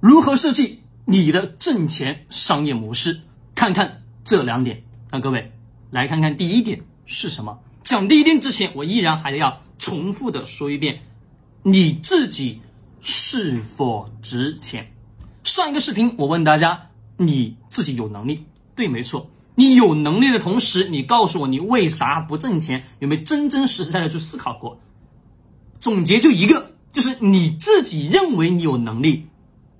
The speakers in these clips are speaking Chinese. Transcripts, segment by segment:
如何设计你的挣钱商业模式？看看这两点。那各位来看看第一点是什么？讲第一点之前，我依然还要重复的说一遍：你自己是否值钱？上一个视频我问大家，你自己有能力？对，没错，你有能力的同时，你告诉我你为啥不挣钱？有没有真真实实在在去思考过？总结就一个，就是你自己认为你有能力。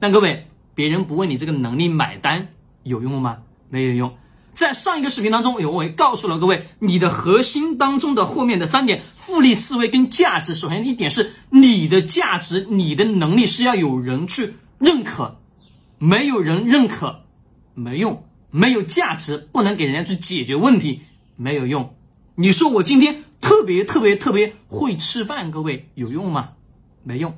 但各位，别人不为你这个能力买单，有用吗？没有用。在上一个视频当中，有我也告诉了各位，你的核心当中的后面的三点：复利思维跟价值。首先一点是你的价值，你的能力是要有人去认可，没有人认可没用，没有价值不能给人家去解决问题，没有用。你说我今天特别特别特别会吃饭，各位有用吗？没用。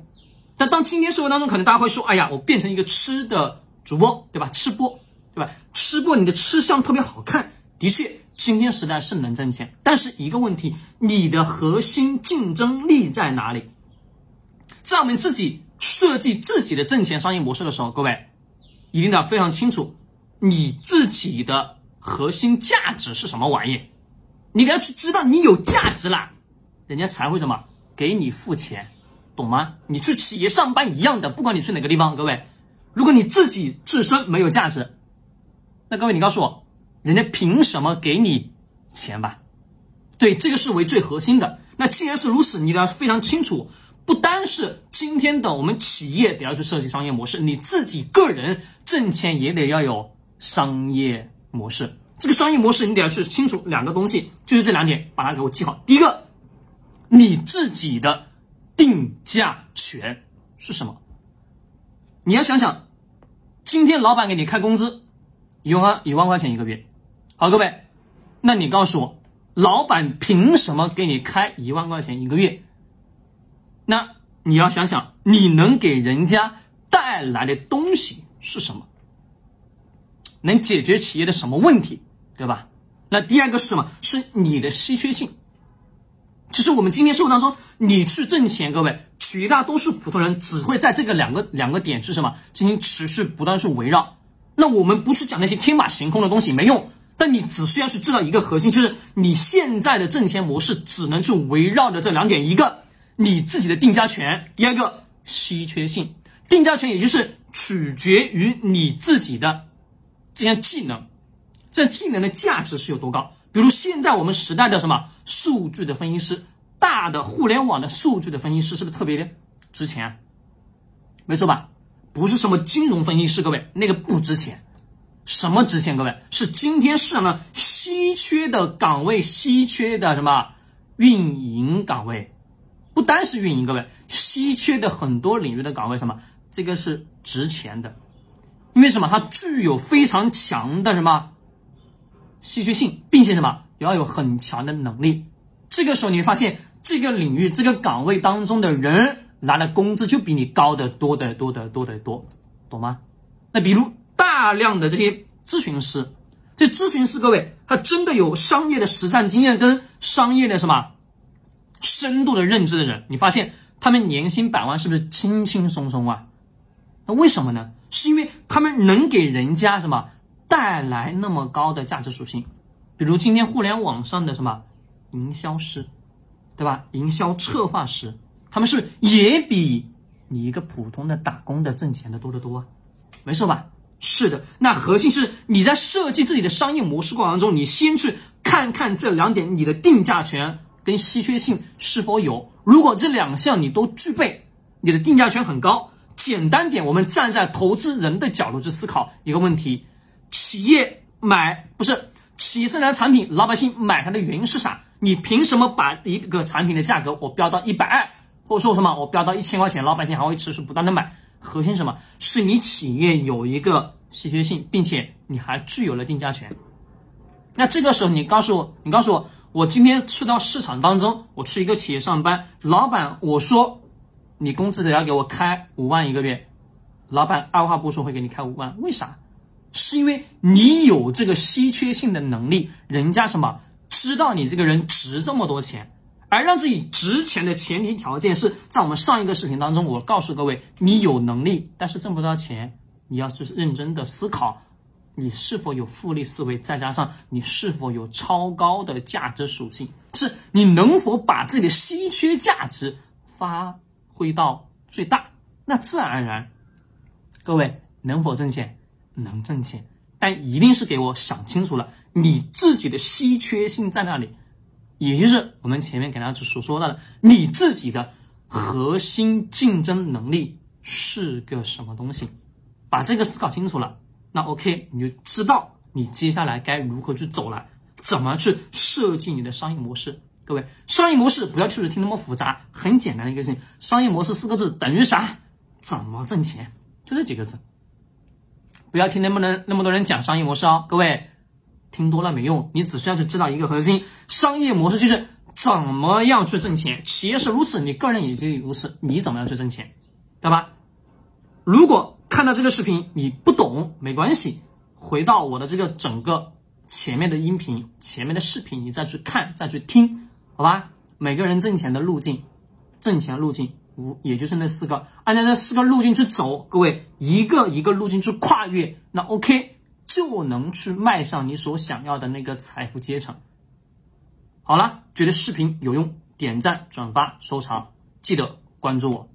但当今天社会当中，可能大家会说：“哎呀，我变成一个吃的主播，对吧？吃播，对吧？吃播，你的吃相特别好看。的确，今天时代是能挣钱，但是一个问题，你的核心竞争力在哪里？在我们自己设计自己的挣钱商业模式的时候，各位一定要非常清楚，你自己的核心价值是什么玩意？你得要去知道你有价值了，人家才会什么给你付钱。”懂吗？你去企业上班一样的，不管你去哪个地方，各位，如果你自己自身没有价值，那各位你告诉我，人家凭什么给你钱吧？对，这个是为最核心的。那既然是如此，你得要非常清楚，不单是今天的我们企业得要去设计商业模式，你自己个人挣钱也得要有商业模式。这个商业模式你得要去清楚两个东西，就是这两点，把它给我记好。第一个，你自己的。定价权是什么？你要想想，今天老板给你开工资一万一万块钱一个月，好，各位，那你告诉我，老板凭什么给你开一万块钱一个月？那你要想想，你能给人家带来的东西是什么？能解决企业的什么问题，对吧？那第二个是什么？是你的稀缺性。其实我们今天社会当中，你去挣钱，各位绝大多数普通人只会在这个两个两个点是什么进行持续不断去围绕。那我们不去讲那些天马行空的东西没用，但你只需要去知道一个核心，就是你现在的挣钱模式只能去围绕着这两点：一个你自己的定价权，第二个稀缺性。定价权也就是取决于你自己的这项技能，这技能的价值是有多高。比如现在我们时代的什么数据的分析师，大的互联网的数据的分析师是不是特别的值钱？没错吧？不是什么金融分析师，各位那个不值钱。什么值钱？各位是今天市场上稀缺的岗位，稀缺的什么运营岗位？不单是运营，各位稀缺的很多领域的岗位，什么这个是值钱的？因为什么？它具有非常强的什么？稀缺性，并且什么也要有很强的能力。这个时候你会发现，这个领域这个岗位当中的人拿的工资就比你高得多得多得多得多，懂吗？那比如大量的这些咨询师，这咨询师各位，他真的有商业的实战经验跟商业的什么深度的认知的人，你发现他们年薪百万是不是轻轻松松啊？那为什么呢？是因为他们能给人家什么？带来那么高的价值属性，比如今天互联网上的什么营销师，对吧？营销策划师，他们是也比你一个普通的打工的挣钱的多得多啊，没错吧？是的，那核心是你在设计自己的商业模式过程中，你先去看看这两点，你的定价权跟稀缺性是否有。如果这两项你都具备，你的定价权很高。简单点，我们站在投资人的角度去思考一个问题。企业买不是企业生产产品，老百姓买它的原因是啥？你凭什么把一个产品的价格我标到一百二，或者说什么我标到一千块钱，老百姓还会持续不断的买？核心什么？是你企业有一个稀缺性，并且你还具有了定价权。那这个时候你告诉我，你告诉我，我今天去到市场当中，我去一个企业上班，老板我说你工资得要给我开五万一个月，老板二话不说会给你开五万，为啥？是因为你有这个稀缺性的能力，人家什么知道你这个人值这么多钱，而让自己值钱的前提条件是在我们上一个视频当中，我告诉各位，你有能力，但是挣不到钱，你要就是认真的思考，你是否有复利思维，再加上你是否有超高的价值属性，是你能否把自己的稀缺价值发挥到最大，那自然而然，各位能否挣钱？能挣钱，但一定是给我想清楚了，你自己的稀缺性在哪里？也就是我们前面给大家所说到的，你自己的核心竞争能力是个什么东西？把这个思考清楚了，那 OK，你就知道你接下来该如何去走了，怎么去设计你的商业模式。各位，商业模式不要确实听那么复杂，很简单的一个事情。商业模式四个字等于啥？怎么挣钱？就这几个字。不要听那么多那么多人讲商业模式哦，各位。听多了没用，你只需要去知道一个核心商业模式，就是怎么样去挣钱。企业是如此，你个人也就如此。你怎么样去挣钱，对吧？如果看到这个视频你不懂，没关系，回到我的这个整个前面的音频、前面的视频，你再去看、再去听，好吧？每个人挣钱的路径，挣钱路径五，也就是那四个，按照那四个路径去走，各位一个一个路径去跨越，那 OK。就能去迈上你所想要的那个财富阶层。好了，觉得视频有用，点赞、转发、收藏，记得关注我。